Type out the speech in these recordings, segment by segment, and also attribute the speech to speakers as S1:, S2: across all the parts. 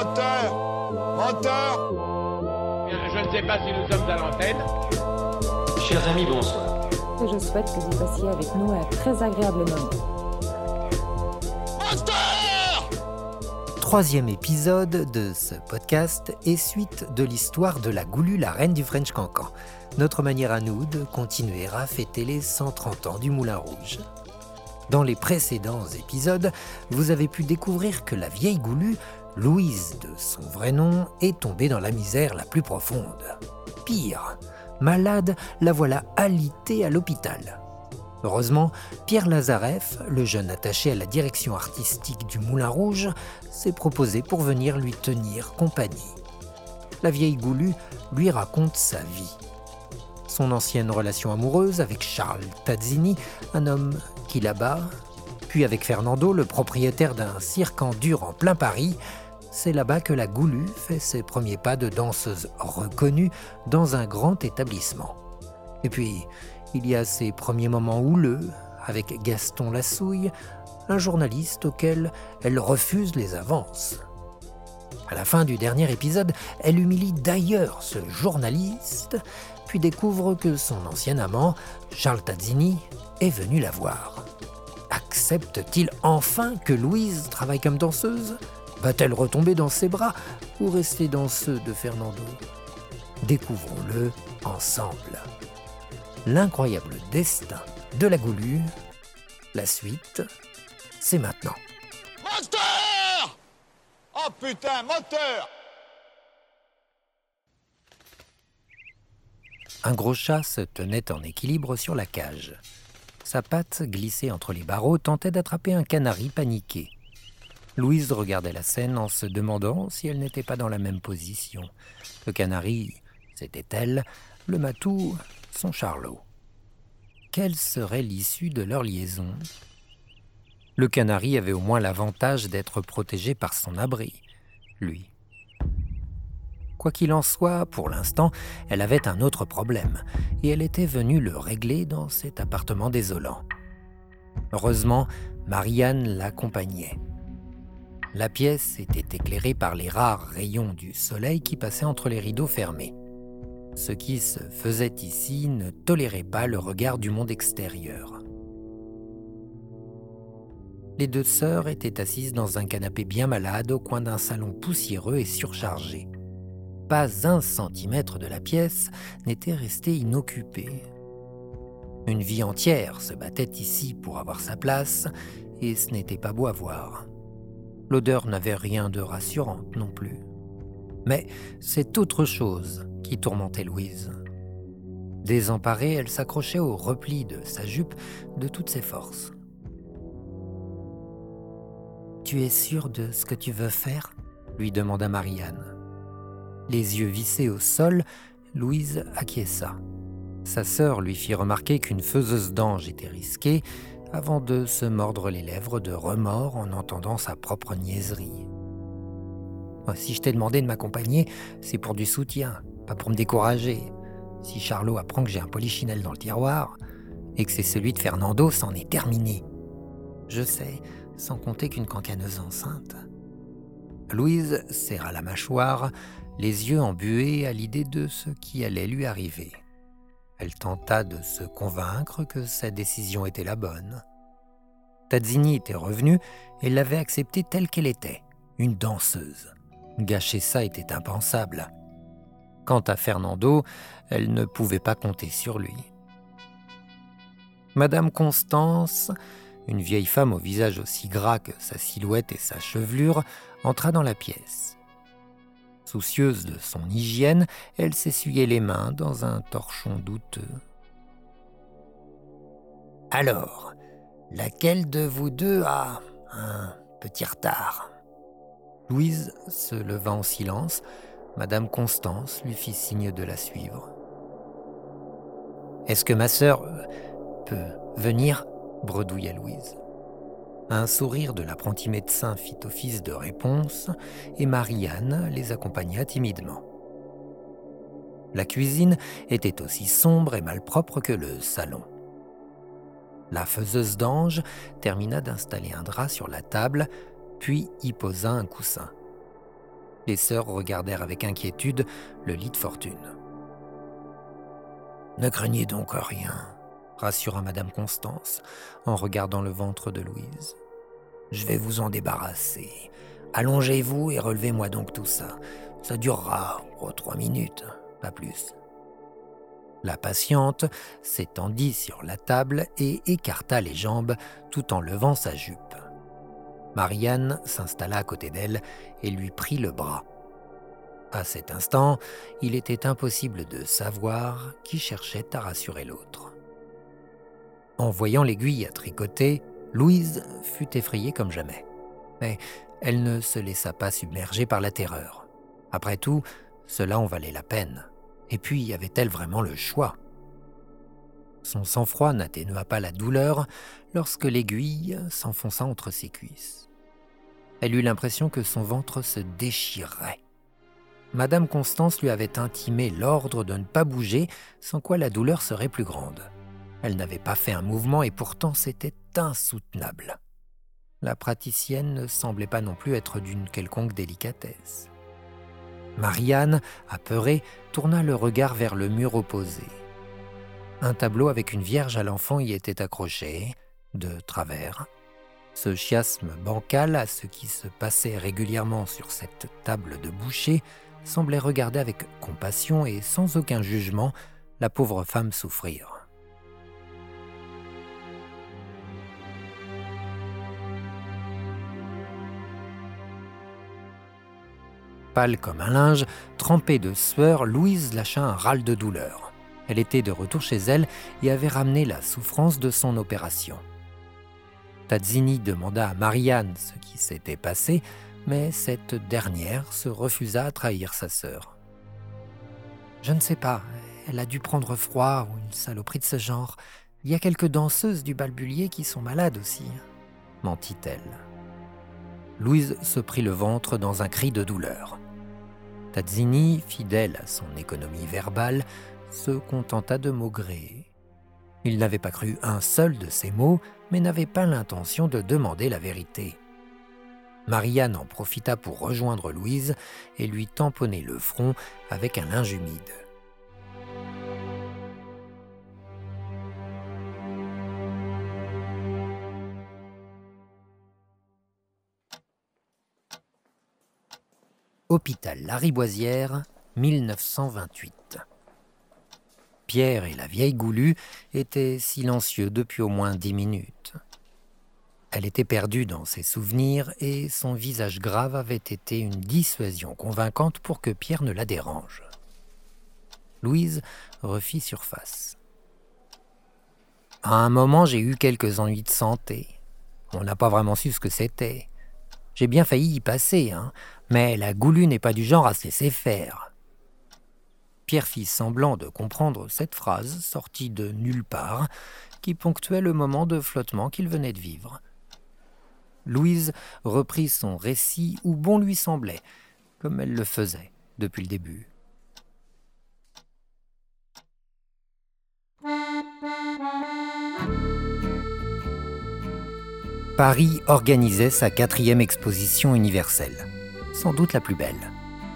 S1: Moteur Moteur
S2: Je ne sais pas si nous sommes à l'antenne.
S3: Chers amis, bonsoir.
S4: Je souhaite que vous passiez avec nous un très agréable moment.
S5: Troisième épisode de ce podcast est suite de l'histoire de la Goulue, la reine du French Cancan. Notre manière à nous de continuer à fêter les 130 ans du Moulin Rouge. Dans les précédents épisodes, vous avez pu découvrir que la vieille Goulue, Louise de son vrai nom, est tombée dans la misère la plus profonde. Pire, malade, la voilà alitée à l'hôpital. Heureusement, Pierre Lazareff, le jeune attaché à la direction artistique du Moulin Rouge, s'est proposé pour venir lui tenir compagnie. La vieille Goulue lui raconte sa vie. Son ancienne relation amoureuse avec Charles Tazzini, un homme qui là-bas, puis avec Fernando, le propriétaire d'un cirque en dur en plein Paris, c'est là-bas que la Goulue fait ses premiers pas de danseuse reconnue dans un grand établissement. Et puis, il y a ses premiers moments houleux avec Gaston Lassouille, un journaliste auquel elle refuse les avances. À la fin du dernier épisode, elle humilie d'ailleurs ce journaliste, puis découvre que son ancien amant, Charles Tazzini, est venu la voir. Accepte-t-il enfin que Louise travaille comme danseuse? Va-t-elle retomber dans ses bras ou rester dans ceux de Fernando? Découvrons-le ensemble. L'incroyable destin de la Goulue. La suite, c'est maintenant.
S1: Moteur Oh putain, moteur
S5: Un gros chat se tenait en équilibre sur la cage. Sa patte, glissée entre les barreaux, tentait d'attraper un canari paniqué. Louise regardait la scène en se demandant si elle n'était pas dans la même position. Le canari, c'était elle, le matou, son charlot. Quelle serait l'issue de leur liaison? Le canari avait au moins l'avantage d'être protégé par son abri, lui. Quoi qu'il en soit, pour l'instant, elle avait un autre problème, et elle était venue le régler dans cet appartement désolant. Heureusement, Marianne l'accompagnait. La pièce était éclairée par les rares rayons du soleil qui passaient entre les rideaux fermés. Ce qui se faisait ici ne tolérait pas le regard du monde extérieur. Les deux sœurs étaient assises dans un canapé bien malade au coin d'un salon poussiéreux et surchargé pas un centimètre de la pièce n'était resté inoccupé. Une vie entière se battait ici pour avoir sa place, et ce n'était pas beau à voir. L'odeur n'avait rien de rassurant non plus. Mais c'est autre chose qui tourmentait Louise. Désemparée, elle s'accrochait au repli de sa jupe de toutes ses forces. Tu es sûre de ce que tu veux faire? lui demanda Marianne. Les yeux vissés au sol, Louise acquiesça. Sa sœur lui fit remarquer qu'une faiseuse d'ange était risquée avant de se mordre les lèvres de remords en entendant sa propre niaiserie. Si je t'ai demandé de m'accompagner, c'est pour du soutien, pas pour me décourager. Si Charlot apprend que j'ai un polichinelle dans le tiroir et que c'est celui de Fernando, c'en est terminé. Je sais, sans compter qu'une cancaneuse enceinte. Louise serra la mâchoire, les yeux embués à l'idée de ce qui allait lui arriver. Elle tenta de se convaincre que sa décision était la bonne. Tazzini était revenue et l'avait acceptée telle qu'elle était, une danseuse. Gâcher ça était impensable. Quant à Fernando, elle ne pouvait pas compter sur lui. Madame Constance, une vieille femme au visage aussi gras que sa silhouette et sa chevelure, entra dans la pièce. Soucieuse de son hygiène, elle s'essuyait les mains dans un torchon douteux. Alors, laquelle de vous deux a un petit retard? Louise se leva en silence. Madame Constance lui fit signe de la suivre. Est-ce que ma sœur peut venir? bredouilla Louise. Un sourire de l'apprenti médecin fit office de réponse et Marianne les accompagna timidement. La cuisine était aussi sombre et malpropre que le salon. La faiseuse d'ange termina d'installer un drap sur la table, puis y posa un coussin. Les sœurs regardèrent avec inquiétude le lit de fortune. Ne craignez donc rien, rassura Madame Constance en regardant le ventre de Louise. Je vais vous en débarrasser. Allongez-vous et relevez-moi donc tout ça. Ça durera trois minutes, pas plus. La patiente s'étendit sur la table et écarta les jambes tout en levant sa jupe. Marianne s'installa à côté d'elle et lui prit le bras. À cet instant, il était impossible de savoir qui cherchait à rassurer l'autre. En voyant l'aiguille à tricoter, Louise fut effrayée comme jamais. Mais elle ne se laissa pas submerger par la terreur. Après tout, cela en valait la peine. Et puis, avait-elle vraiment le choix? Son sang-froid n'atténua pas la douleur lorsque l'aiguille s'enfonça entre ses cuisses. Elle eut l'impression que son ventre se déchirait. Madame Constance lui avait intimé l'ordre de ne pas bouger, sans quoi la douleur serait plus grande. Elle n'avait pas fait un mouvement et pourtant c'était insoutenable. La praticienne ne semblait pas non plus être d'une quelconque délicatesse. Marianne, apeurée, tourna le regard vers le mur opposé. Un tableau avec une vierge à l'enfant y était accroché, de travers. Ce chiasme bancal à ce qui se passait régulièrement sur cette table de boucher semblait regarder avec compassion et sans aucun jugement la pauvre femme souffrir. Pâle comme un linge, trempée de sueur, Louise lâcha un râle de douleur. Elle était de retour chez elle et avait ramené la souffrance de son opération. Tazzini demanda à Marianne ce qui s'était passé, mais cette dernière se refusa à trahir sa sœur. Je ne sais pas, elle a dû prendre froid ou une saloperie de ce genre. Il y a quelques danseuses du balbulier qui sont malades aussi, mentit-elle. Louise se prit le ventre dans un cri de douleur. Tazzini, fidèle à son économie verbale, se contenta de maugrer. Il n'avait pas cru un seul de ces mots, mais n'avait pas l'intention de demander la vérité. Marianne en profita pour rejoindre Louise et lui tamponner le front avec un linge humide. Hôpital Lariboisière, 1928. Pierre et la vieille Goulue étaient silencieux depuis au moins dix minutes. Elle était perdue dans ses souvenirs et son visage grave avait été une dissuasion convaincante pour que Pierre ne la dérange. Louise refit surface. À un moment, j'ai eu quelques ennuis de santé. On n'a pas vraiment su ce que c'était. J'ai bien failli y passer, hein, mais la goulue n'est pas du genre à se laisser faire. Pierre fit semblant de comprendre cette phrase sortie de nulle part, qui ponctuait le moment de flottement qu'il venait de vivre. Louise reprit son récit où bon lui semblait, comme elle le faisait depuis le début. Paris organisait sa quatrième exposition universelle, sans doute la plus belle.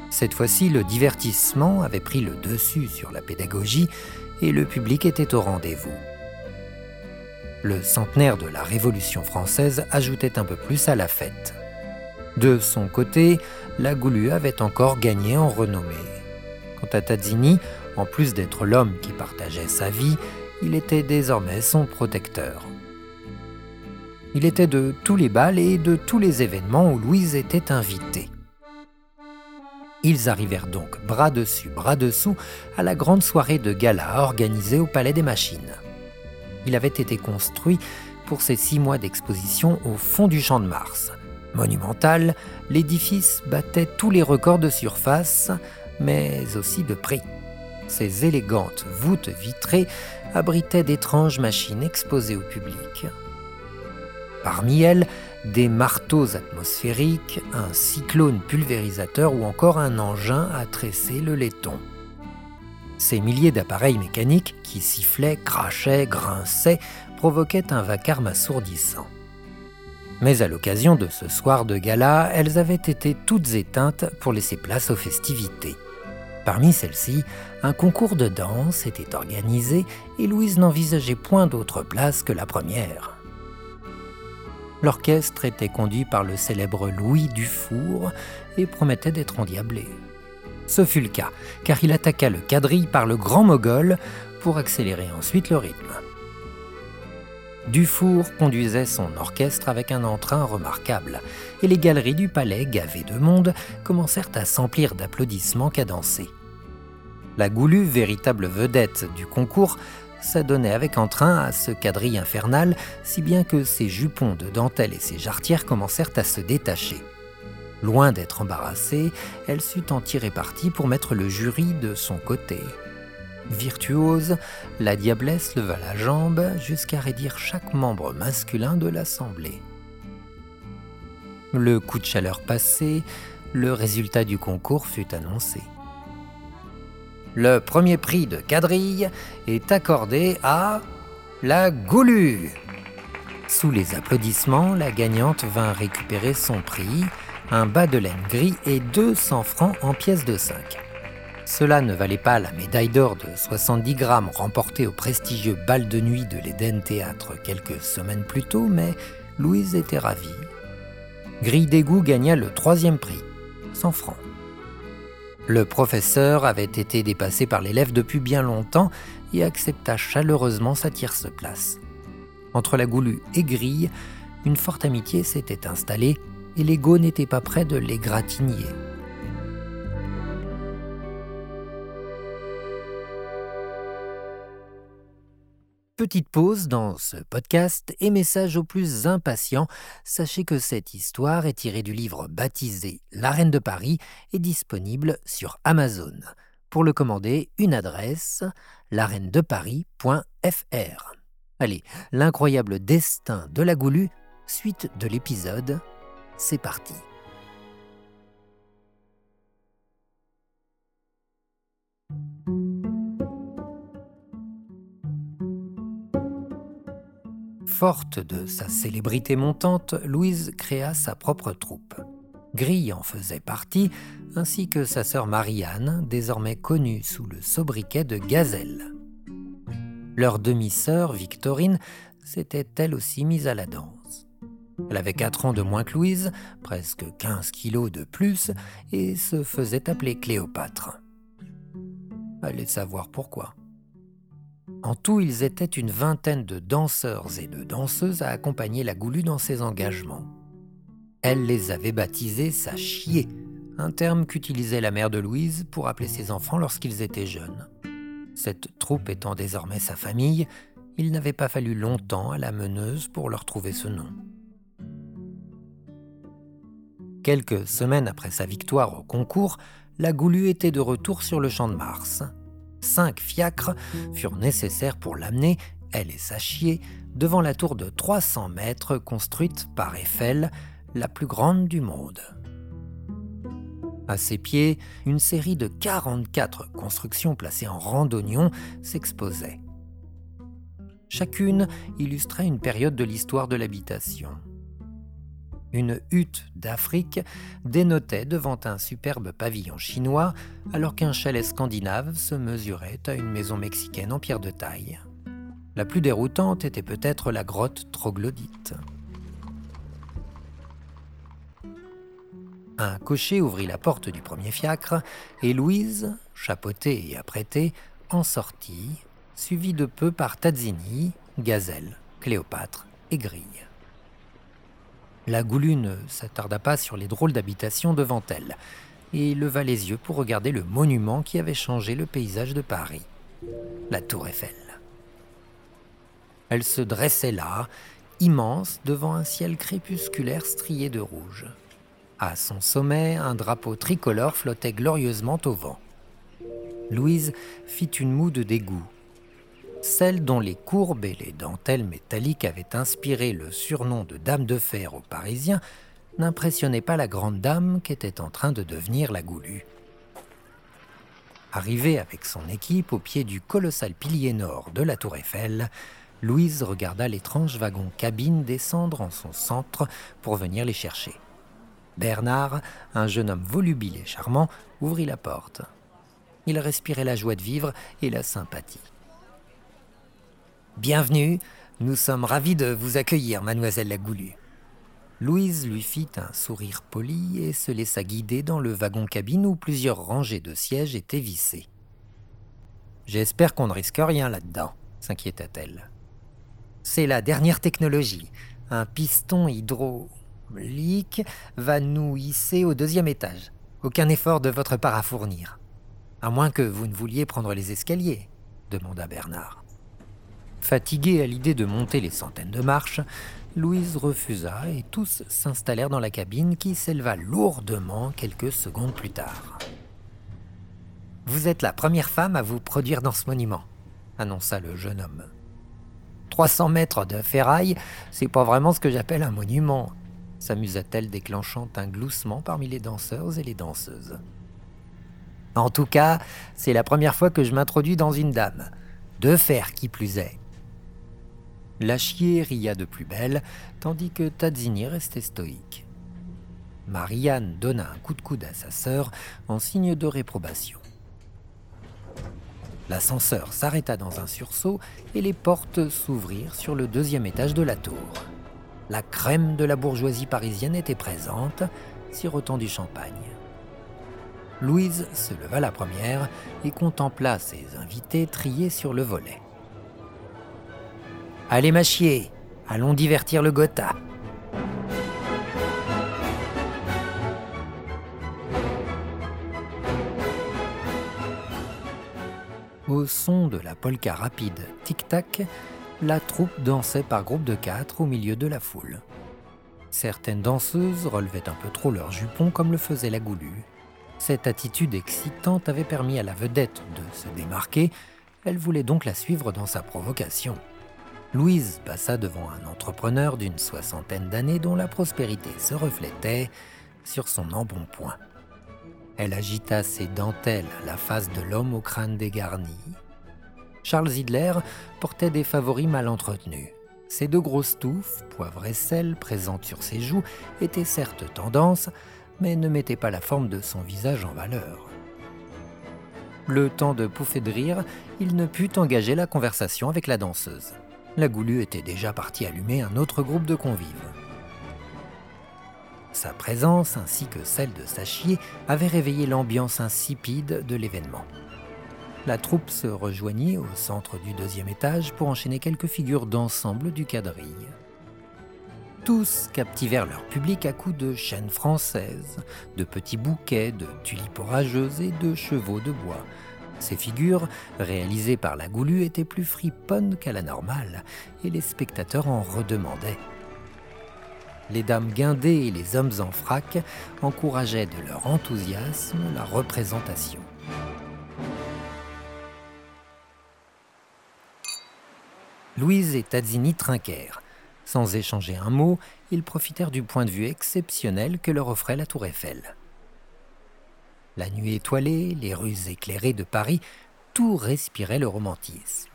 S5: Cette fois-ci, le divertissement avait pris le dessus sur la pédagogie et le public était au rendez-vous. Le centenaire de la Révolution française ajoutait un peu plus à la fête. De son côté, la Goulue avait encore gagné en renommée. Quant à Tazzini, en plus d'être l'homme qui partageait sa vie, il était désormais son protecteur. Il était de tous les bals et de tous les événements où Louise était invitée. Ils arrivèrent donc bras dessus, bras dessous à la grande soirée de gala organisée au Palais des Machines. Il avait été construit pour ses six mois d'exposition au fond du Champ de Mars. Monumental, l'édifice battait tous les records de surface, mais aussi de prix. Ses élégantes voûtes vitrées abritaient d'étranges machines exposées au public. Parmi elles, des marteaux atmosphériques, un cyclone pulvérisateur ou encore un engin à tresser le laiton. Ces milliers d'appareils mécaniques qui sifflaient, crachaient, grinçaient provoquaient un vacarme assourdissant. Mais à l'occasion de ce soir de gala, elles avaient été toutes éteintes pour laisser place aux festivités. Parmi celles-ci, un concours de danse était organisé et Louise n'envisageait point d'autre place que la première. L'orchestre était conduit par le célèbre Louis Dufour et promettait d'être endiablé. Ce fut le cas, car il attaqua le quadrille par le grand mogol pour accélérer ensuite le rythme. Dufour conduisait son orchestre avec un entrain remarquable, et les galeries du palais, gavées de monde, commencèrent à s'emplir d'applaudissements cadencés. La Goulue, véritable vedette du concours, s'adonnait avec entrain à ce quadrille infernal, si bien que ses jupons de dentelle et ses jarretières commencèrent à se détacher. Loin d'être embarrassée, elle sut en tirer parti pour mettre le jury de son côté. Virtuose, la diablesse leva la jambe jusqu'à raidir chaque membre masculin de l'assemblée. Le coup de chaleur passé, le résultat du concours fut annoncé. Le premier prix de quadrille est accordé à la Goulue. Sous les applaudissements, la gagnante vint récupérer son prix, un bas de laine gris et 200 francs en pièces de 5. Cela ne valait pas la médaille d'or de 70 grammes remportée au prestigieux bal de nuit de l'Éden Théâtre quelques semaines plus tôt, mais Louise était ravie. Grille d'égout gagna le troisième prix, 100 francs. Le professeur avait été dépassé par l'élève depuis bien longtemps et accepta chaleureusement sa tierce place. Entre la Goulue et Grille, une forte amitié s'était installée et l'ego n'était pas près de l'égratigner. Petite pause dans ce podcast et message aux plus impatients. Sachez que cette histoire est tirée du livre baptisé La Reine de Paris et disponible sur Amazon. Pour le commander, une adresse lareinedeparis.fr. Allez, l'incroyable destin de la Goulue, suite de l'épisode, c'est parti. Forte de sa célébrité montante, Louise créa sa propre troupe. Grille en faisait partie, ainsi que sa sœur Marianne, désormais connue sous le sobriquet de Gazelle. Leur demi-sœur, Victorine, s'était elle aussi mise à la danse. Elle avait 4 ans de moins que Louise, presque 15 kilos de plus, et se faisait appeler Cléopâtre. Allez savoir pourquoi. En tout, ils étaient une vingtaine de danseurs et de danseuses à accompagner la Goulue dans ses engagements. Elle les avait baptisés sa chier, un terme qu'utilisait la mère de Louise pour appeler ses enfants lorsqu'ils étaient jeunes. Cette troupe étant désormais sa famille, il n'avait pas fallu longtemps à la meneuse pour leur trouver ce nom. Quelques semaines après sa victoire au concours, la Goulue était de retour sur le champ de Mars cinq fiacres furent nécessaires pour l'amener, elle et sa chier, devant la tour de 300 mètres construite par Eiffel, la plus grande du monde. À ses pieds, une série de 44 constructions placées en rang d'oignons s'exposait. Chacune illustrait une période de l'histoire de l'habitation une hutte d'Afrique dénotait devant un superbe pavillon chinois, alors qu'un chalet scandinave se mesurait à une maison mexicaine en pierre de taille. La plus déroutante était peut-être la grotte troglodyte. Un cocher ouvrit la porte du premier fiacre et Louise, chapeautée et apprêtée, en sortit, suivie de peu par Tazzini, Gazelle, Cléopâtre et Grille. La goulue ne s'attarda pas sur les drôles d'habitations devant elle et leva les yeux pour regarder le monument qui avait changé le paysage de Paris, la tour Eiffel. Elle se dressait là, immense, devant un ciel crépusculaire strié de rouge. À son sommet, un drapeau tricolore flottait glorieusement au vent. Louise fit une moue de dégoût celle dont les courbes et les dentelles métalliques avaient inspiré le surnom de Dame de Fer aux Parisiens, n'impressionnait pas la grande dame qui était en train de devenir la Goulue. Arrivée avec son équipe au pied du colossal pilier nord de la tour Eiffel, Louise regarda l'étrange wagon cabine descendre en son centre pour venir les chercher. Bernard, un jeune homme volubile et charmant, ouvrit la porte. Il respirait la joie de vivre et la sympathie. Bienvenue, nous sommes ravis de vous accueillir, mademoiselle la Goulue. Louise lui fit un sourire poli et se laissa guider dans le wagon-cabine où plusieurs rangées de sièges étaient vissées. J'espère qu'on ne risque rien là-dedans, s'inquiéta-t-elle. C'est la dernière technologie. Un piston hydraulique va nous hisser au deuxième étage. Aucun effort de votre part à fournir. À moins que vous ne vouliez prendre les escaliers, demanda Bernard. Fatiguée à l'idée de monter les centaines de marches, Louise refusa et tous s'installèrent dans la cabine qui s'éleva lourdement quelques secondes plus tard. Vous êtes la première femme à vous produire dans ce monument, annonça le jeune homme. 300 mètres de ferraille, c'est pas vraiment ce que j'appelle un monument, s'amusa-t-elle déclenchant un gloussement parmi les danseurs et les danseuses. En tout cas, c'est la première fois que je m'introduis dans une dame. De fer qui plus est. Lachier ria de plus belle, tandis que Tazzini restait stoïque. Marianne donna un coup de coude à sa sœur en signe de réprobation. L'ascenseur s'arrêta dans un sursaut et les portes s'ouvrirent sur le deuxième étage de la tour. La crème de la bourgeoisie parisienne était présente, sirotant du champagne. Louise se leva la première et contempla ses invités triés sur le volet. Allez, Machier, allons divertir le Gotha. Au son de la polka rapide tic-tac, la troupe dansait par groupe de quatre au milieu de la foule. Certaines danseuses relevaient un peu trop leurs jupons comme le faisait la goulue. Cette attitude excitante avait permis à la vedette de se démarquer, elle voulait donc la suivre dans sa provocation. Louise passa devant un entrepreneur d'une soixantaine d'années dont la prospérité se reflétait sur son embonpoint. Elle agita ses dentelles à la face de l'homme au crâne dégarni. Charles Hidler portait des favoris mal entretenus. Ses deux grosses touffes, poivre et sel, présentes sur ses joues, étaient certes tendance, mais ne mettaient pas la forme de son visage en valeur. Le temps de pouffer de rire, il ne put engager la conversation avec la danseuse la Goulue était déjà partie allumer un autre groupe de convives. Sa présence ainsi que celle de Sachier avait réveillé l'ambiance insipide de l'événement. La troupe se rejoignit au centre du deuxième étage pour enchaîner quelques figures d'ensemble du quadrille. Tous captivèrent leur public à coups de chaînes françaises, de petits bouquets, de tulipes orageuses et de chevaux de bois, ces figures, réalisées par la Goulue, étaient plus friponnes qu'à la normale, et les spectateurs en redemandaient. Les dames guindées et les hommes en frac encourageaient de leur enthousiasme la représentation. Louise et Tazzini trinquèrent. Sans échanger un mot, ils profitèrent du point de vue exceptionnel que leur offrait la tour Eiffel. La nuit étoilée, les rues éclairées de Paris, tout respirait le romantisme.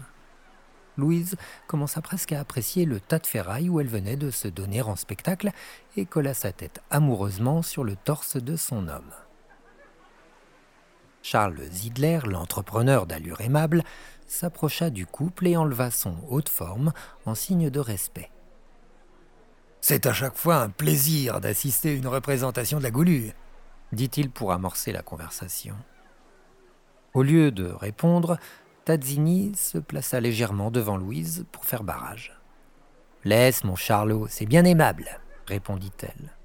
S5: Louise commença presque à apprécier le tas de ferraille où elle venait de se donner en spectacle et colla sa tête amoureusement sur le torse de son homme. Charles Zidler, l'entrepreneur d'allure aimable, s'approcha du couple et enleva son haut de forme en signe de respect. C'est à chaque fois un plaisir d'assister à une représentation de la Goulue, dit-il pour amorcer la conversation. Au lieu de répondre, Tazzini se plaça légèrement devant Louise pour faire barrage. Laisse, mon Charlot, c'est bien aimable, répondit-elle.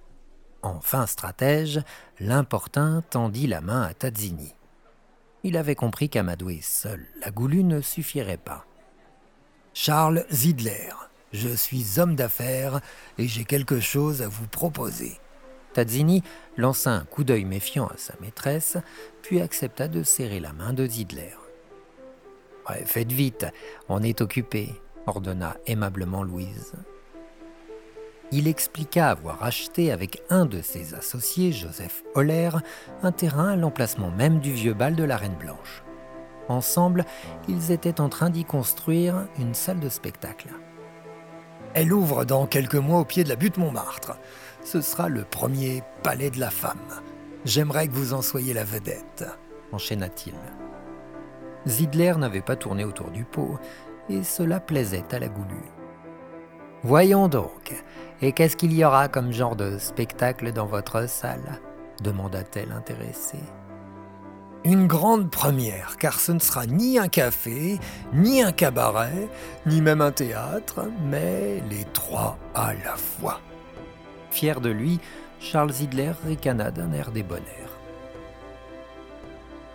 S5: Enfin stratège, l'importun tendit la main à Tazzini. Il avait compris qu'amadouer seul la goulue ne suffirait pas. Charles Zidler, je suis homme d'affaires et j'ai quelque chose à vous proposer. Tazzini lança un coup d'œil méfiant à sa maîtresse, puis accepta de serrer la main de Zidler. faites vite, on est occupé, ordonna aimablement Louise. Il expliqua avoir acheté avec un de ses associés, Joseph Holler, un terrain à l'emplacement même du vieux bal de la Reine Blanche. Ensemble, ils étaient en train d'y construire une salle de spectacle. Elle ouvre dans quelques mois au pied de la butte Montmartre. Ce sera le premier palais de la femme. J'aimerais que vous en soyez la vedette, enchaîna-t-il. Zidler n'avait pas tourné autour du pot, et cela plaisait à la goulue. Voyons donc, et qu'est-ce qu'il y aura comme genre de spectacle dans votre salle? demanda-t-elle intéressée. Une grande première, car ce ne sera ni un café, ni un cabaret, ni même un théâtre, mais les trois à la fois. Fier de lui, Charles Zidler ricana d'un air débonnaire.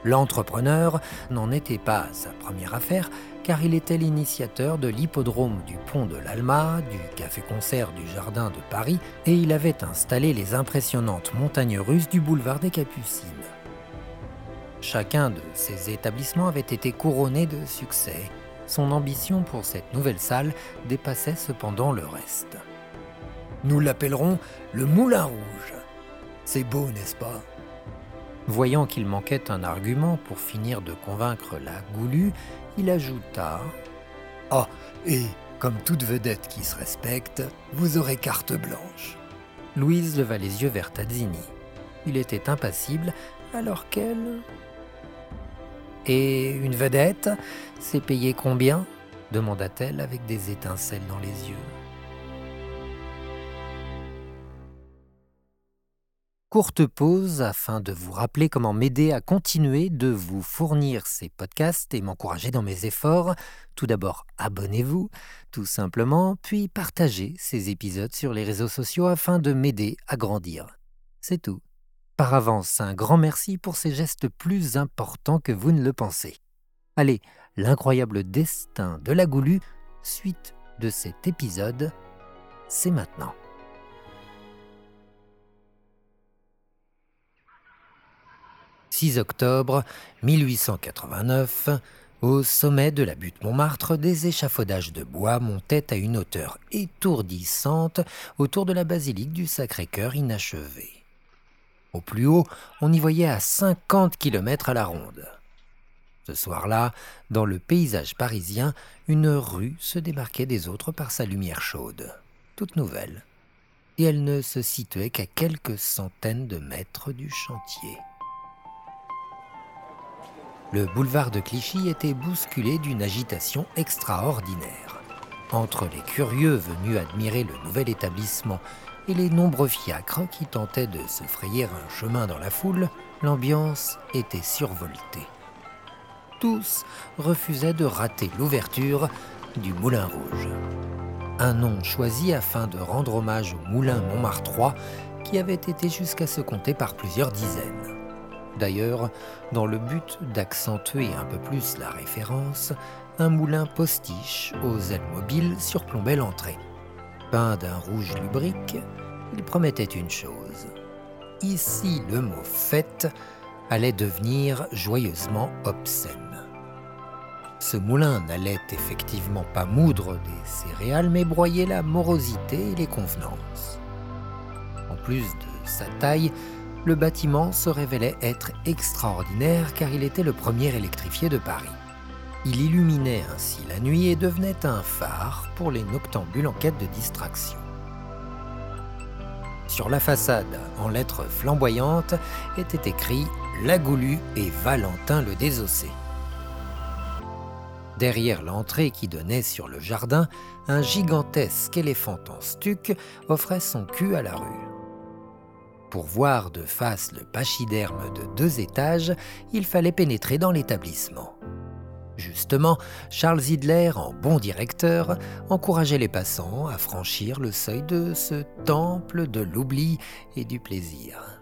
S5: L'entrepreneur n'en était pas sa première affaire, car il était l'initiateur de l'hippodrome du pont de l'Alma, du café-concert du Jardin de Paris, et il avait installé les impressionnantes montagnes russes du boulevard des Capucines. Chacun de ces établissements avait été couronné de succès. Son ambition pour cette nouvelle salle dépassait cependant le reste. Nous l'appellerons le Moulin Rouge. C'est beau, n'est-ce pas? Voyant qu'il manquait un argument pour finir de convaincre la goulue, il ajouta Ah, et comme toute vedette qui se respecte, vous aurez carte blanche. Louise leva les yeux vers Tazzini. Il était impassible alors qu'elle. Et une vedette, c'est payé combien? demanda-t-elle avec des étincelles dans les yeux. Courte pause afin de vous rappeler comment m'aider à continuer de vous fournir ces podcasts et m'encourager dans mes efforts. Tout d'abord, abonnez-vous, tout simplement, puis partagez ces épisodes sur les réseaux sociaux afin de m'aider à grandir. C'est tout. Par avance, un grand merci pour ces gestes plus importants que vous ne le pensez. Allez, l'incroyable destin de la Goulue, suite de cet épisode, c'est maintenant. 6 octobre 1889, au sommet de la butte Montmartre, des échafaudages de bois montaient à une hauteur étourdissante autour de la basilique du Sacré-Cœur inachevée. Au plus haut, on y voyait à 50 km à la ronde. Ce soir-là, dans le paysage parisien, une rue se démarquait des autres par sa lumière chaude, toute nouvelle, et elle ne se situait qu'à quelques centaines de mètres du chantier le boulevard de Clichy était bousculé d'une agitation extraordinaire. Entre les curieux venus admirer le nouvel établissement et les nombreux fiacres qui tentaient de se frayer un chemin dans la foule, l'ambiance était survoltée. Tous refusaient de rater l'ouverture du Moulin Rouge. Un nom choisi afin de rendre hommage au Moulin Montmartre qui avait été jusqu'à se compter par plusieurs dizaines. D'ailleurs, dans le but d'accentuer un peu plus la référence, un moulin postiche aux ailes mobiles surplombait l'entrée. Peint d'un rouge lubrique, il promettait une chose. Ici, le mot fête allait devenir joyeusement obscène. Ce moulin n'allait effectivement pas moudre des céréales, mais broyer la morosité et les convenances. En plus de sa taille, le bâtiment se révélait être extraordinaire car il était le premier électrifié de Paris. Il illuminait ainsi la nuit et devenait un phare pour les noctambules en quête de distraction. Sur la façade, en lettres flamboyantes, était écrit La Goulue et Valentin le Désossé. Derrière l'entrée qui donnait sur le jardin, un gigantesque éléphant en stuc offrait son cul à la rue. Pour voir de face le pachyderme de deux étages, il fallait pénétrer dans l'établissement. Justement, Charles Hidler, en bon directeur, encourageait les passants à franchir le seuil de ce temple de l'oubli et du plaisir.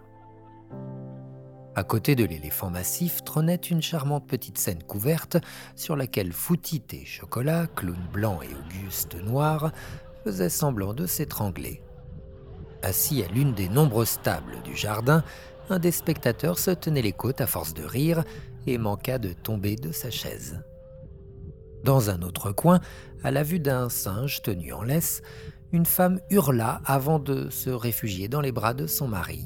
S5: À côté de l'éléphant massif trônait une charmante petite scène couverte sur laquelle Foutit et Chocolat, clown blanc et Auguste noir, faisaient semblant de s'étrangler. Assis à l'une des nombreuses tables du jardin, un des spectateurs se tenait les côtes à force de rire et manqua de tomber de sa chaise. Dans un autre coin, à la vue d'un singe tenu en laisse, une femme hurla avant de se réfugier dans les bras de son mari.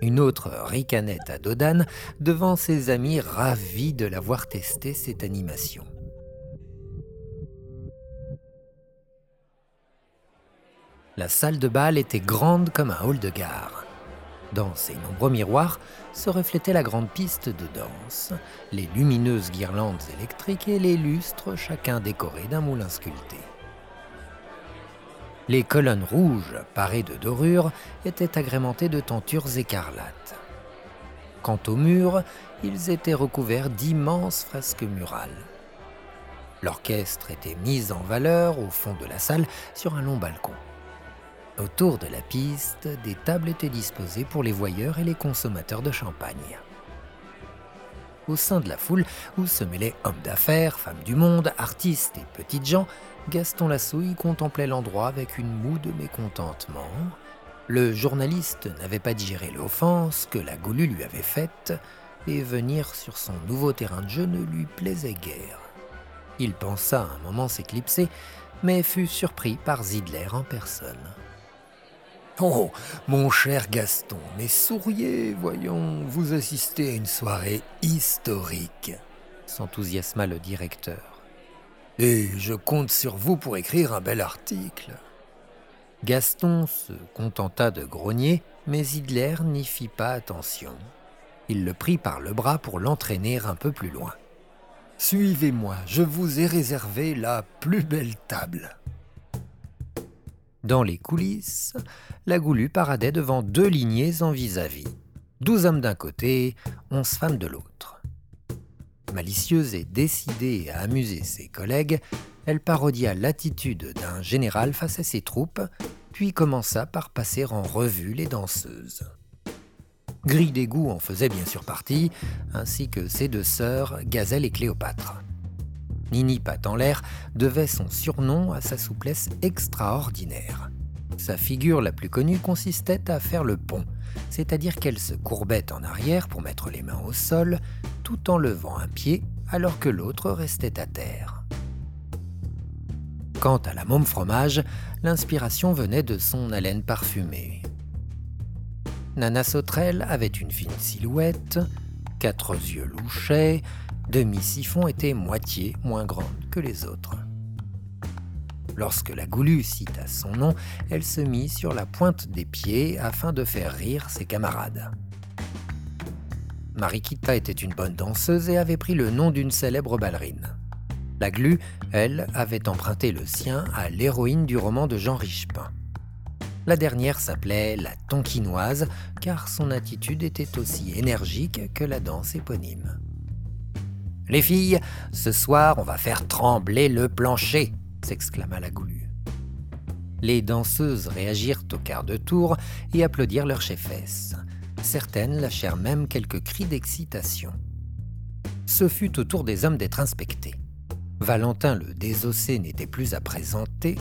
S5: Une autre ricanette à Dodane devant ses amis ravis de l'avoir testé cette animation. La salle de bal était grande comme un hall de gare. Dans ses nombreux miroirs se reflétait la grande piste de danse, les lumineuses guirlandes électriques et les lustres, chacun décorés d'un moulin sculpté. Les colonnes rouges, parées de dorures, étaient agrémentées de tentures écarlates. Quant aux murs, ils étaient recouverts d'immenses fresques murales. L'orchestre était mis en valeur au fond de la salle sur un long balcon. Autour de la piste, des tables étaient disposées pour les voyeurs et les consommateurs de champagne. Au sein de la foule, où se mêlaient hommes d'affaires, femmes du monde, artistes et petites gens, Gaston Lassouille contemplait l'endroit avec une moue de mécontentement. Le journaliste n'avait pas digéré l'offense que la Goulue lui avait faite, et venir sur son nouveau terrain de jeu ne lui plaisait guère. Il pensa un moment s'éclipser, mais fut surpris par Zidler en personne. Oh, mon cher Gaston, mais souriez, voyons, vous assistez à une soirée historique, s'enthousiasma le directeur. Et je compte sur vous pour écrire un bel article. Gaston se contenta de grogner, mais Hitler n'y fit pas attention. Il le prit par le bras pour l'entraîner un peu plus loin. Suivez-moi, je vous ai réservé la plus belle table. Dans les coulisses, la Goulue paradait devant deux lignées en vis-à-vis. Douze hommes d'un côté, onze femmes de l'autre. Malicieuse et décidée à amuser ses collègues, elle parodia l'attitude d'un général face à ses troupes, puis commença par passer en revue les danseuses. Grille d'égout en faisait bien sûr partie, ainsi que ses deux sœurs, Gazelle et Cléopâtre. Nini Pat en l'air devait son surnom à sa souplesse extraordinaire. Sa figure la plus connue consistait à faire le pont, c'est-à-dire qu'elle se courbait en arrière pour mettre les mains au sol, tout en levant un pied alors que l'autre restait à terre. Quant à la môme fromage, l'inspiration venait de son haleine parfumée. Nana Sauterelle avait une fine silhouette, quatre yeux louchés, demi-siphon était moitié moins grande que les autres. Lorsque la Goulue cita son nom, elle se mit sur la pointe des pieds afin de faire rire ses camarades. Marikita était une bonne danseuse et avait pris le nom d'une célèbre ballerine. La Glu, elle, avait emprunté le sien à l'héroïne du roman de Jean Richepin. La dernière s'appelait la Tonquinoise car son attitude était aussi énergique que la danse éponyme. Les filles, ce soir on va faire trembler le plancher, s'exclama la Goulue. Les danseuses réagirent au quart de tour et applaudirent leur chefesse. Certaines lâchèrent même quelques cris d'excitation. Ce fut au tour des hommes d'être inspectés. Valentin le désossé n'était plus à présenter.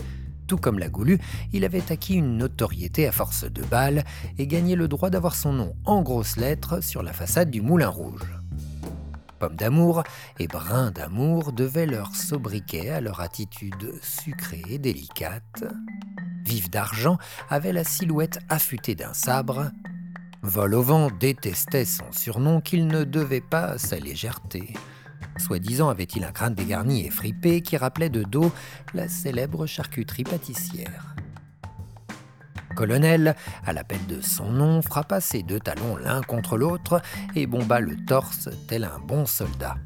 S5: Tout comme la Goulue, il avait acquis une notoriété à force de balles et gagné le droit d'avoir son nom en grosses lettres sur la façade du Moulin Rouge. Pomme d'amour et brin d'amour devaient leur sobriquet à leur attitude sucrée et délicate. Vif d'argent avait la silhouette affûtée d'un sabre. Vol au vent détestait son surnom qu'il ne devait pas à sa légèreté. Soi-disant avait-il un crâne dégarni et fripé qui rappelait de dos la célèbre charcuterie pâtissière colonel, à l'appel de son nom, frappa ses deux talons l'un contre l'autre et bomba le torse tel un bon soldat.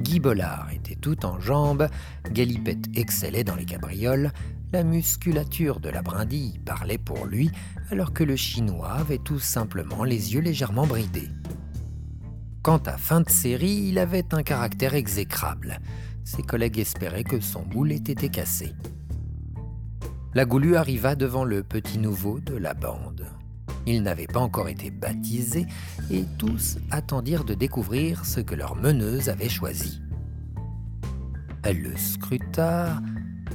S5: Guy Bollard était tout en jambes, Galipette excellait dans les cabrioles, la musculature de la brindille parlait pour lui, alors que le chinois avait tout simplement les yeux légèrement bridés. Quant à fin de série, il avait un caractère exécrable. Ses collègues espéraient que son moule ait été cassé la Goulue arriva devant le petit nouveau de la bande. Il n'avait pas encore été baptisé et tous attendirent de découvrir ce que leur meneuse avait choisi. Elle le scruta,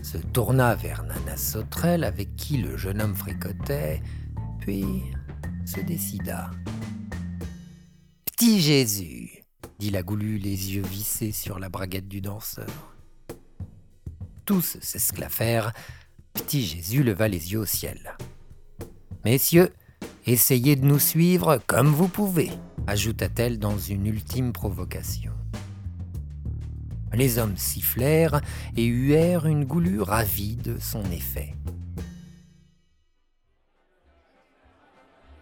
S5: se tourna vers Nana Sauterelle avec qui le jeune homme fricotait, puis se décida. Petit Jésus, dit la Goulue, les yeux vissés sur la braguette du danseur. Tous s'esclaffèrent Petit Jésus leva les yeux au ciel. Messieurs, Essayez de nous suivre comme vous pouvez, ajouta-t-elle dans une ultime provocation. Les hommes sifflèrent et huèrent une goulue ravie de son effet.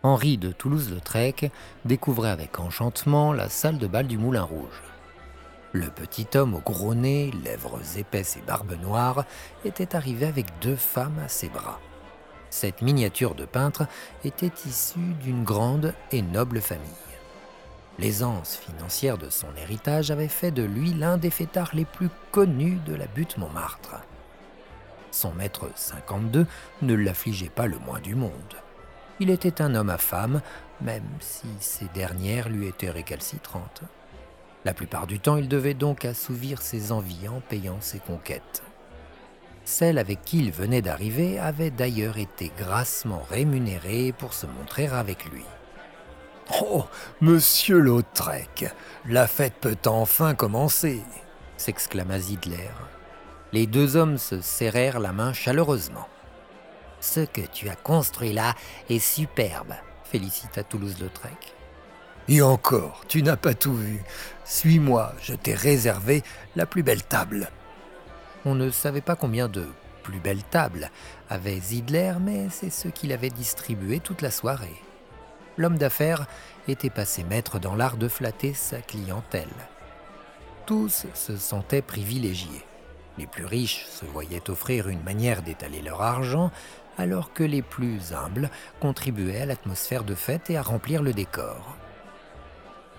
S5: Henri de Toulouse-Lautrec découvrait avec enchantement la salle de bal du Moulin Rouge. Le petit homme au gros nez, lèvres épaisses et barbe noire était arrivé avec deux femmes à ses bras. Cette miniature de peintre était issue d'une grande et noble famille. L'aisance financière de son héritage avait fait de lui l'un des fêtards les plus connus de la butte Montmartre. Son maître 52 ne l'affligeait pas le moins du monde. Il était un homme à femme, même si ces dernières lui étaient récalcitrantes. La plupart du temps, il devait donc assouvir ses envies en payant ses conquêtes. Celle avec qui il venait d'arriver avait d'ailleurs été grassement rémunérée pour se montrer avec lui.
S6: Oh, monsieur Lautrec, la fête peut enfin commencer
S5: s'exclama Zidler. Les deux hommes se serrèrent la main chaleureusement. Ce que tu as construit là est superbe, félicita Toulouse-Lautrec.
S6: Et encore, tu n'as pas tout vu. Suis-moi, je t'ai réservé la plus belle table.
S5: On ne savait pas combien de plus belles tables avait Zidler, mais c'est ce qu'il avait distribué toute la soirée. L'homme d'affaires était passé maître dans l'art de flatter sa clientèle. Tous se sentaient privilégiés. Les plus riches se voyaient offrir une manière d'étaler leur argent, alors que les plus humbles contribuaient à l'atmosphère de fête et à remplir le décor.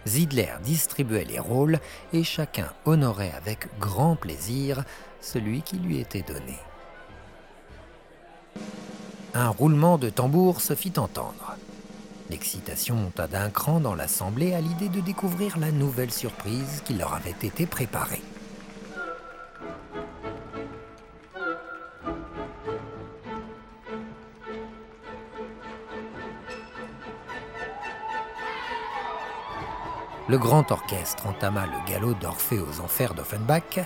S5: Zidler distribuait les rôles et chacun honorait avec grand plaisir celui qui lui était donné. Un roulement de tambour se fit entendre. L'excitation monta d'un cran dans l'assemblée à l'idée de découvrir la nouvelle surprise qui leur avait été préparée. Le grand orchestre entama le galop d'Orphée aux enfers d'Offenbach,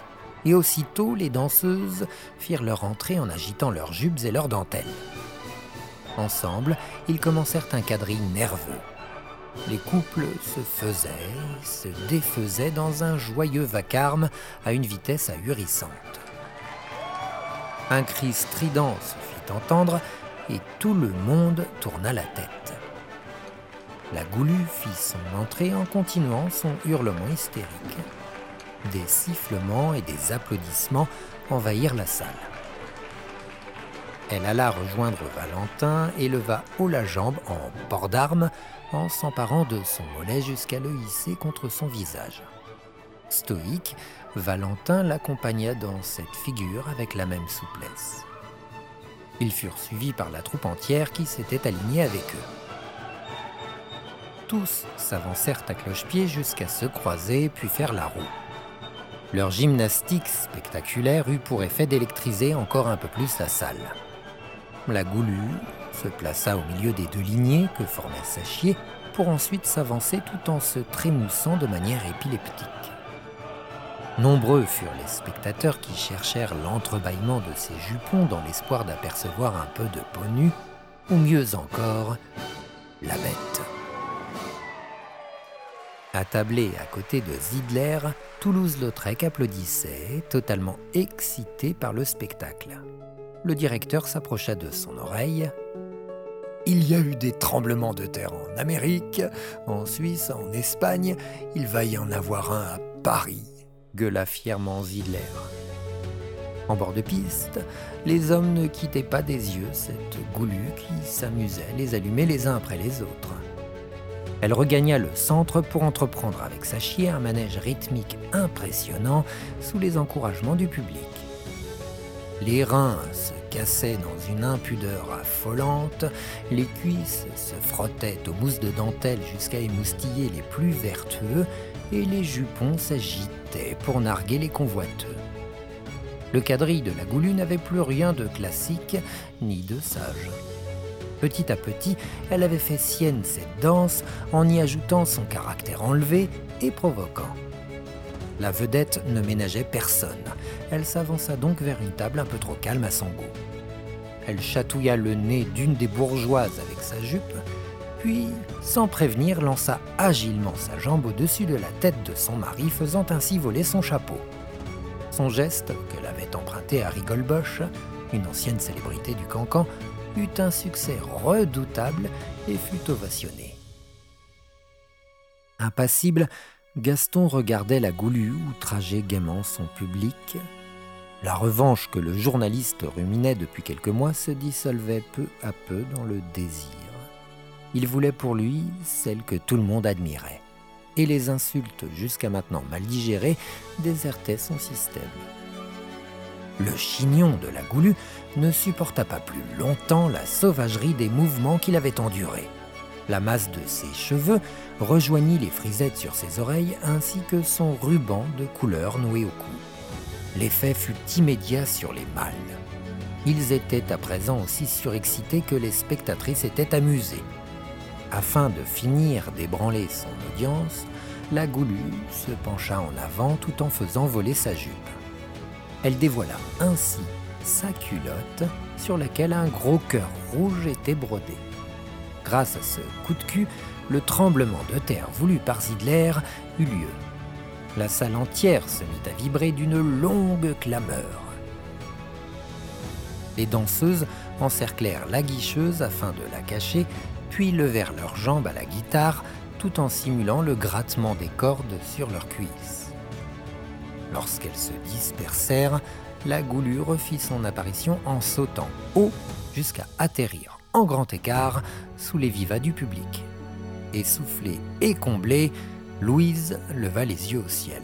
S5: et aussitôt les danseuses firent leur entrée en agitant leurs jupes et leurs dentelles. Ensemble, ils commencèrent un quadrille nerveux. Les couples se faisaient, se défaisaient dans un joyeux vacarme à une vitesse ahurissante. Un cri strident se fit entendre et tout le monde tourna la tête. La goulue fit son entrée en continuant son hurlement hystérique. Des sifflements et des applaudissements envahirent la salle. Elle alla rejoindre Valentin et leva haut la jambe en port d'armes en s'emparant de son mollet jusqu'à le hisser contre son visage. Stoïque, Valentin l'accompagna dans cette figure avec la même souplesse. Ils furent suivis par la troupe entière qui s'était alignée avec eux. Tous s'avancèrent à cloche-pied jusqu'à se croiser puis faire la roue. Leur gymnastique spectaculaire eut pour effet d'électriser encore un peu plus la salle. La goulue se plaça au milieu des deux lignées que formait Sachier pour ensuite s'avancer tout en se trémoussant de manière épileptique. Nombreux furent les spectateurs qui cherchèrent l'entrebâillement de ses jupons dans l'espoir d'apercevoir un peu de peau nue, ou mieux encore, la bête. Attablé à côté de Zidler, Toulouse-Lautrec applaudissait, totalement excité par le spectacle. Le directeur s'approcha de son oreille.
S6: Il y a eu des tremblements de terre en Amérique, en Suisse, en Espagne. Il va y en avoir un à Paris,
S5: gueula fièrement Zidler. En bord de piste, les hommes ne quittaient pas des yeux cette goulue qui s'amusait les allumer les uns après les autres. Elle regagna le centre pour entreprendre avec sa chienne un manège rythmique impressionnant sous les encouragements du public. Les reins se cassaient dans une impudeur affolante, les cuisses se frottaient aux mousses de dentelle jusqu'à émoustiller les plus vertueux, et les jupons s'agitaient pour narguer les convoiteux. Le quadrille de la goulue n'avait plus rien de classique ni de sage. Petit à petit, elle avait fait sienne cette danse en y ajoutant son caractère enlevé et provoquant. La vedette ne ménageait personne. Elle s'avança donc vers une table un peu trop calme à son goût. Elle chatouilla le nez d'une des bourgeoises avec sa jupe, puis, sans prévenir, lança agilement sa jambe au-dessus de la tête de son mari, faisant ainsi voler son chapeau. Son geste, qu'elle avait emprunté à Rigolboche, une ancienne célébrité du cancan, eut un succès redoutable et fut ovationné. Impassible, Gaston regardait la goulue outrager gaiement son public. La revanche que le journaliste ruminait depuis quelques mois se dissolvait peu à peu dans le désir. Il voulait pour lui celle que tout le monde admirait. Et les insultes jusqu'à maintenant mal digérées désertaient son système. Le chignon de la goulue ne supporta pas plus longtemps la sauvagerie des mouvements qu'il avait endurés. La masse de ses cheveux rejoignit les frisettes sur ses oreilles ainsi que son ruban de couleur noué au cou. L'effet fut immédiat sur les mâles. Ils étaient à présent aussi surexcités que les spectatrices étaient amusées. Afin de finir d'ébranler son audience, la goulue se pencha en avant tout en faisant voler sa jupe. Elle dévoila ainsi sa culotte sur laquelle un gros cœur rouge était brodé. Grâce à ce coup de cul, le tremblement de terre voulu par Zidler eut lieu. La salle entière se mit à vibrer d'une longue clameur. Les danseuses encerclèrent la guicheuse afin de la cacher, puis levèrent leurs jambes à la guitare tout en simulant le grattement des cordes sur leurs cuisses. Lorsqu'elles se dispersèrent, la goulue refit son apparition en sautant haut jusqu'à atterrir en grand écart sous les vivas du public. Essoufflée et comblée, Louise leva les yeux au ciel.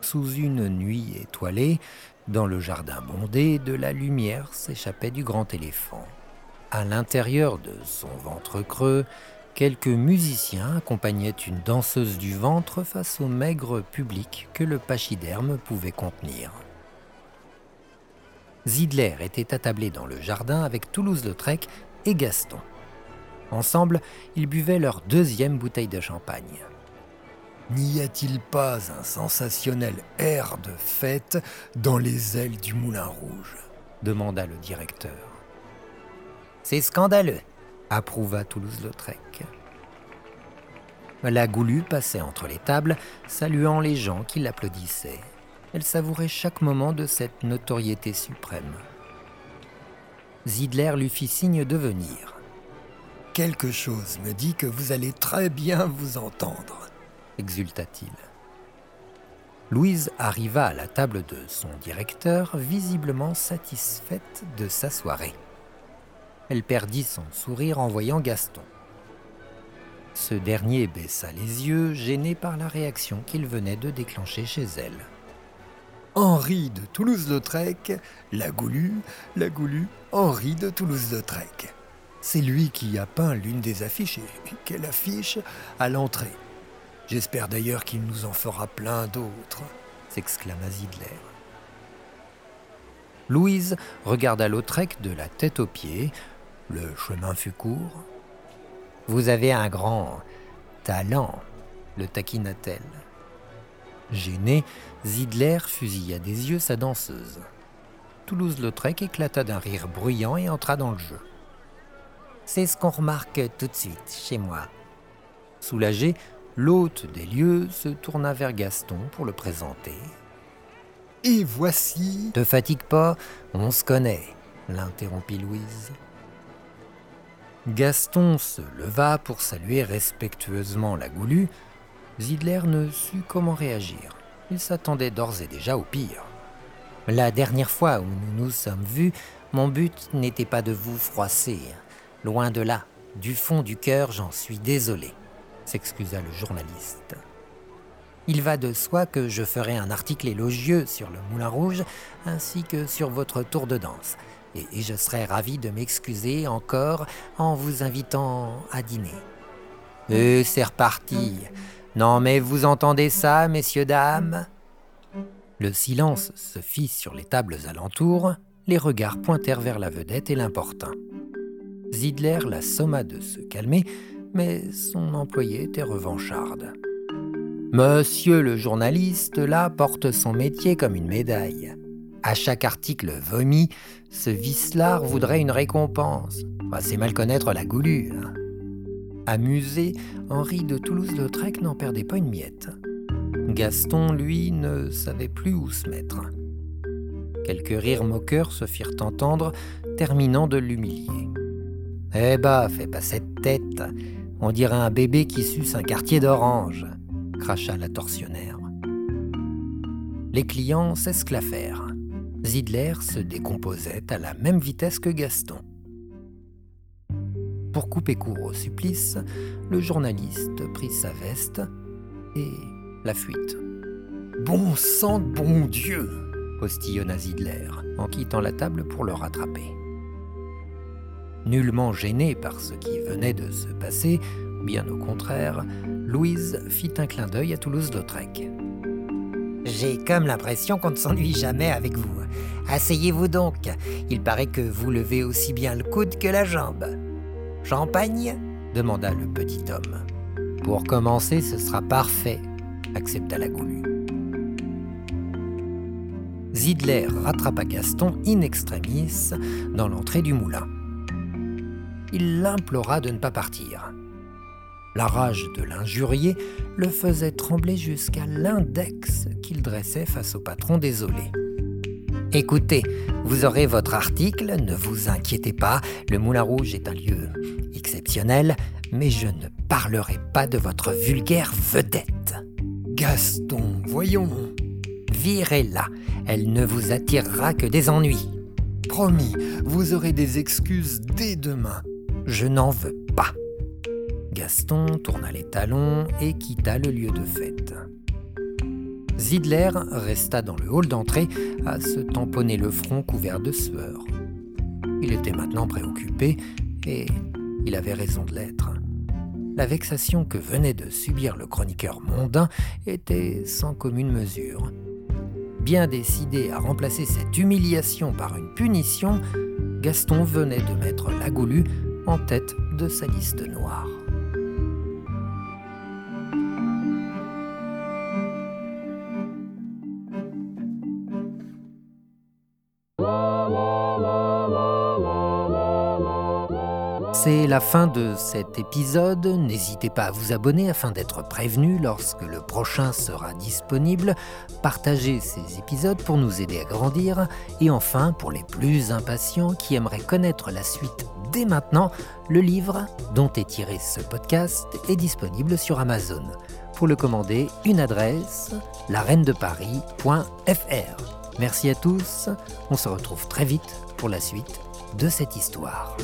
S5: Sous une nuit étoilée, dans le jardin bondé, de la lumière s'échappait du grand éléphant. À l'intérieur de son ventre creux, quelques musiciens accompagnaient une danseuse du ventre face au maigre public que le pachyderme pouvait contenir. Zidler était attablé dans le jardin avec Toulouse-Lautrec et Gaston. Ensemble, ils buvaient leur deuxième bouteille de champagne.
S6: N'y a-t-il pas un sensationnel air de fête dans les ailes du Moulin Rouge
S5: demanda le directeur. C'est scandaleux, approuva Toulouse-Lautrec. La goulue passait entre les tables, saluant les gens qui l'applaudissaient. Elle savourait chaque moment de cette notoriété suprême. Zidler lui fit signe de venir.
S6: Quelque chose me dit que vous allez très bien vous entendre,
S5: exulta-t-il. Louise arriva à la table de son directeur, visiblement satisfaite de sa soirée. Elle perdit son sourire en voyant Gaston. Ce dernier baissa les yeux, gêné par la réaction qu'il venait de déclencher chez elle.
S6: Henri de Toulouse-Lautrec, la Goulue, la Goulue, Henri de Toulouse-Lautrec. C'est lui qui a peint l'une des affiches, quelle affiche, à l'entrée. J'espère d'ailleurs qu'il nous en fera plein d'autres, s'exclama Zidler.
S5: Louise regarda Lautrec de la tête aux pieds, le chemin fut court. Vous avez un grand talent, le taquina-t-elle. Gêné, Zidler fusilla des yeux sa danseuse. Toulouse-Lautrec éclata d'un rire bruyant et entra dans le jeu. C'est ce qu'on remarque tout de suite chez moi. Soulagé, l'hôte des lieux se tourna vers Gaston pour le présenter.
S6: Et voici.
S5: Te fatigue pas, on se connaît, l'interrompit Louise. Gaston se leva pour saluer respectueusement la goulue. Zidler ne sut comment réagir. Il s'attendait d'ores et déjà au pire. La dernière fois où nous nous sommes vus, mon but n'était pas de vous froisser. Loin de là, du fond du cœur, j'en suis désolé, s'excusa le journaliste. Il va de soi que je ferai un article élogieux sur le Moulin Rouge ainsi que sur votre tour de danse et, je serais ravi de m'excuser encore en vous invitant à dîner. Et c'est reparti. Non mais vous entendez ça, messieurs, dames? Le silence se fit sur les tables alentours, les regards pointèrent vers la vedette et l'importun. Zidler la somma de se calmer, mais son employé était revancharde. Monsieur le journaliste, là, porte son métier comme une médaille. À chaque article vomi, ce vicelard voudrait une récompense. C'est mal connaître la goulue. Hein. Amusé, Henri de Toulouse-Lautrec n'en perdait pas une miette. Gaston, lui, ne savait plus où se mettre. Quelques rires moqueurs se firent entendre, terminant de l'humilier. Eh bah, fais pas cette tête. On dirait un bébé qui suce un quartier d'orange, cracha la tortionnaire. Les clients s'esclaffèrent. Zidler se décomposait à la même vitesse que Gaston. Pour couper court au supplice, le journaliste prit sa veste et la fuite.
S6: Bon sang bon Dieu
S5: postillonna Zidler en quittant la table pour le rattraper. Nullement gêné par ce qui venait de se passer, bien au contraire, Louise fit un clin d'œil à Toulouse-Lautrec. J'ai comme l'impression qu'on ne s'ennuie jamais avec vous. Asseyez-vous donc. Il paraît que vous levez aussi bien le coude que la jambe. Champagne? demanda le petit homme. Pour commencer, ce sera parfait, accepta la goulue. Zidler rattrapa Gaston in extremis dans l'entrée du moulin. Il l'implora de ne pas partir. La rage de l'injurié le faisait trembler jusqu'à l'index qu'il dressait face au patron désolé. Écoutez, vous aurez votre article, ne vous inquiétez pas, le Moulin Rouge est un lieu exceptionnel, mais je ne parlerai pas de votre vulgaire vedette.
S6: Gaston, voyons.
S5: Virez-la, elle ne vous attirera que des ennuis.
S6: Promis, vous aurez des excuses dès demain.
S5: Je n'en veux pas. Gaston tourna les talons et quitta le lieu de fête. Zidler resta dans le hall d'entrée à se tamponner le front couvert de sueur. Il était maintenant préoccupé et il avait raison de l'être. La vexation que venait de subir le chroniqueur mondain était sans commune mesure. Bien décidé à remplacer cette humiliation par une punition, Gaston venait de mettre la Goulue en tête de sa liste noire. C'est la fin de cet épisode. N'hésitez pas à vous abonner afin d'être prévenu lorsque le prochain sera disponible. Partagez ces épisodes pour nous aider à grandir. Et enfin, pour les plus impatients qui aimeraient connaître la suite dès maintenant, le livre dont est tiré ce podcast est disponible sur Amazon. Pour le commander, une adresse, lareinedeparis.fr. Merci à tous, on se retrouve très vite pour la suite de cette histoire.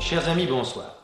S3: Chers amis, bonsoir.